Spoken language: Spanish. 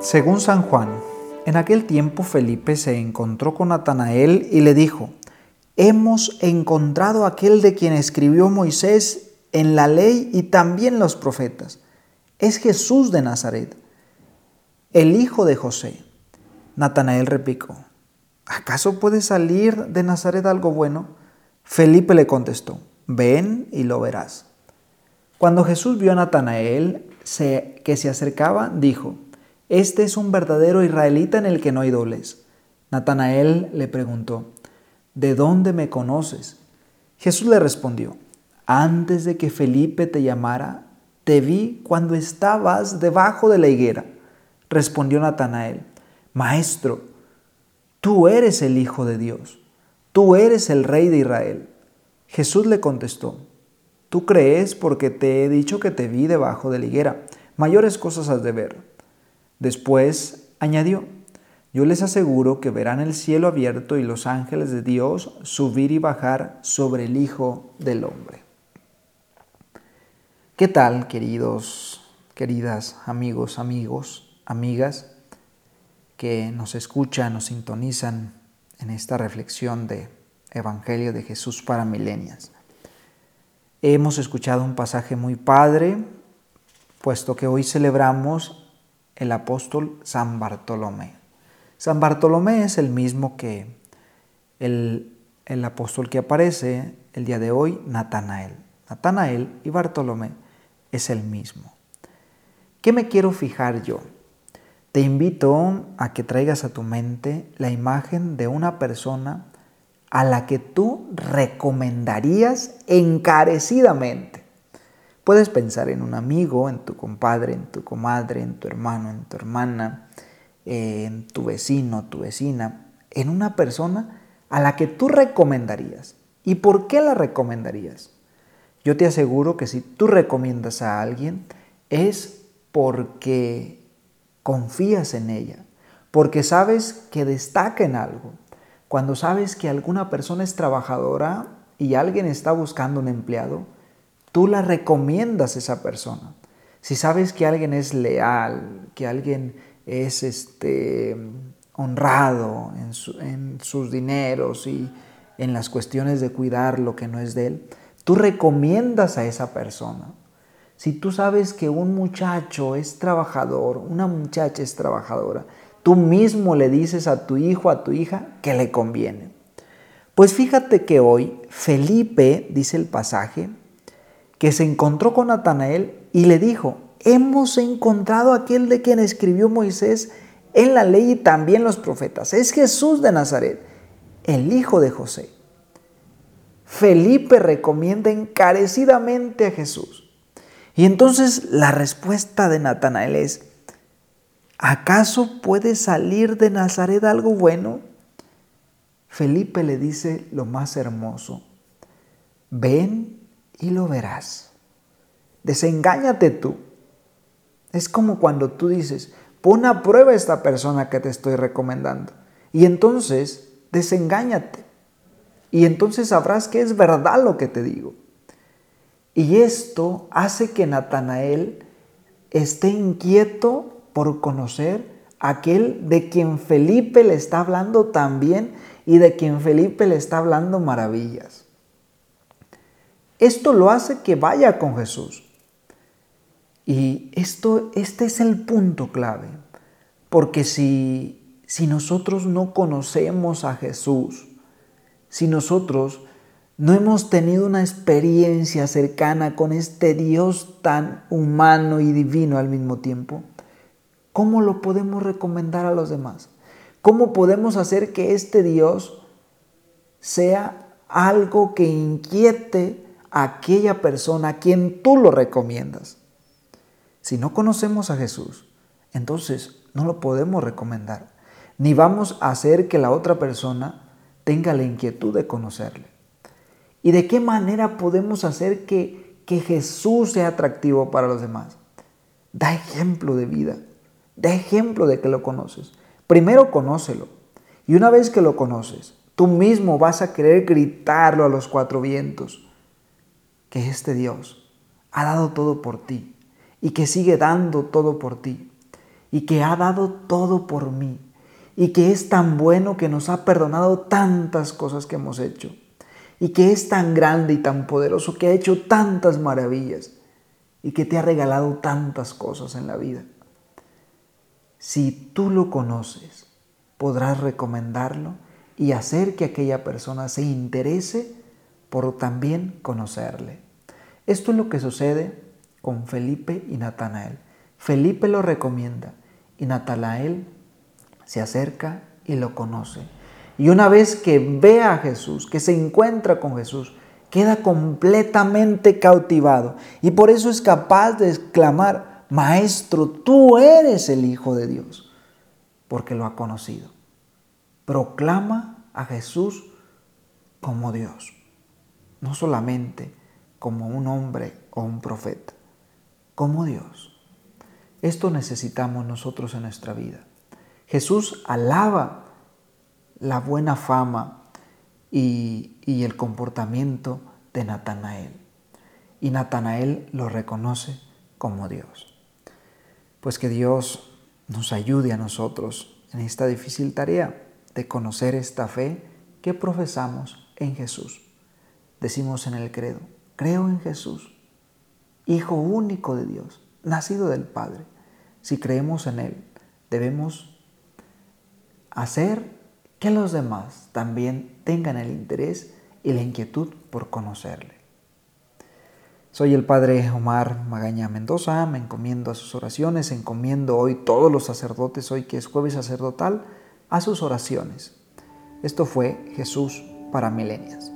Según San Juan, en aquel tiempo Felipe se encontró con Natanael y le dijo, Hemos encontrado aquel de quien escribió Moisés en la ley y también los profetas. Es Jesús de Nazaret, el hijo de José. Natanael replicó, ¿acaso puede salir de Nazaret algo bueno? Felipe le contestó, ven y lo verás. Cuando Jesús vio a Natanael que se acercaba, dijo, este es un verdadero israelita en el que no hay dobles. Natanael le preguntó, ¿de dónde me conoces? Jesús le respondió, antes de que Felipe te llamara, te vi cuando estabas debajo de la higuera. Respondió Natanael, Maestro, tú eres el Hijo de Dios, tú eres el Rey de Israel. Jesús le contestó, Tú crees porque te he dicho que te vi debajo de la higuera, mayores cosas has de ver. Después añadió, yo les aseguro que verán el cielo abierto y los ángeles de Dios subir y bajar sobre el Hijo del Hombre. ¿Qué tal, queridos, queridas amigos, amigos, amigas que nos escuchan, nos sintonizan en esta reflexión de Evangelio de Jesús para milenias? Hemos escuchado un pasaje muy padre, puesto que hoy celebramos el apóstol San Bartolomé. San Bartolomé es el mismo que el, el apóstol que aparece el día de hoy, Natanael. Natanael y Bartolomé es el mismo. ¿Qué me quiero fijar yo? Te invito a que traigas a tu mente la imagen de una persona a la que tú recomendarías encarecidamente Puedes pensar en un amigo, en tu compadre, en tu comadre, en tu hermano, en tu hermana, en tu vecino, tu vecina, en una persona a la que tú recomendarías. ¿Y por qué la recomendarías? Yo te aseguro que si tú recomiendas a alguien es porque confías en ella, porque sabes que destaca en algo. Cuando sabes que alguna persona es trabajadora y alguien está buscando un empleado, tú la recomiendas a esa persona. Si sabes que alguien es leal, que alguien es este, honrado en, en sus dineros y en las cuestiones de cuidar lo que no es de él, tú recomiendas a esa persona. Si tú sabes que un muchacho es trabajador, una muchacha es trabajadora, tú mismo le dices a tu hijo, a tu hija, que le conviene. Pues fíjate que hoy Felipe, dice el pasaje, que se encontró con Natanael y le dijo, hemos encontrado aquel de quien escribió Moisés en la ley y también los profetas. Es Jesús de Nazaret, el hijo de José. Felipe recomienda encarecidamente a Jesús. Y entonces la respuesta de Natanael es, ¿acaso puede salir de Nazaret algo bueno? Felipe le dice lo más hermoso, ven y lo verás. Desengáñate tú. Es como cuando tú dices, pon a prueba a esta persona que te estoy recomendando. Y entonces, desengáñate. Y entonces sabrás que es verdad lo que te digo. Y esto hace que Natanael esté inquieto por conocer aquel de quien Felipe le está hablando también y de quien Felipe le está hablando maravillas. Esto lo hace que vaya con Jesús. Y esto, este es el punto clave, porque si, si nosotros no conocemos a Jesús, si nosotros no hemos tenido una experiencia cercana con este Dios tan humano y divino al mismo tiempo, ¿cómo lo podemos recomendar a los demás? ¿Cómo podemos hacer que este Dios sea algo que inquiete aquella persona a quien tú lo recomiendas. Si no conocemos a Jesús, entonces no lo podemos recomendar, ni vamos a hacer que la otra persona tenga la inquietud de conocerle. ¿Y de qué manera podemos hacer que, que Jesús sea atractivo para los demás? Da ejemplo de vida, da ejemplo de que lo conoces. Primero conócelo Y una vez que lo conoces, tú mismo vas a querer gritarlo a los cuatro vientos, que este Dios ha dado todo por ti y que sigue dando todo por ti y que ha dado todo por mí y que es tan bueno que nos ha perdonado tantas cosas que hemos hecho y que es tan grande y tan poderoso que ha hecho tantas maravillas y que te ha regalado tantas cosas en la vida. Si tú lo conoces, podrás recomendarlo y hacer que aquella persona se interese por también conocerle. Esto es lo que sucede con Felipe y Natanael. Felipe lo recomienda y Natanael se acerca y lo conoce. Y una vez que ve a Jesús, que se encuentra con Jesús, queda completamente cautivado. Y por eso es capaz de exclamar, Maestro, tú eres el Hijo de Dios, porque lo ha conocido. Proclama a Jesús como Dios, no solamente como un hombre o un profeta, como Dios. Esto necesitamos nosotros en nuestra vida. Jesús alaba la buena fama y, el comportamiento de Natanael. Y Natanael lo reconoce como Dios. Pues que Dios nos ayude a nosotros en esta difícil tarea de conocer esta fe que profesamos en Jesús. Decimos en el credo, creo en Jesús, Hijo único de Dios, nacido del Padre. Si creemos en Él, debemos hacer que los demás también tengan el interés y la inquietud por conocerle. Soy el Padre Omar Magaña Mendoza, me encomiendo a sus oraciones, encomiendo hoy todos los sacerdotes, hoy que es jueves sacerdotal, a sus oraciones. Esto fue Jesús para milenias.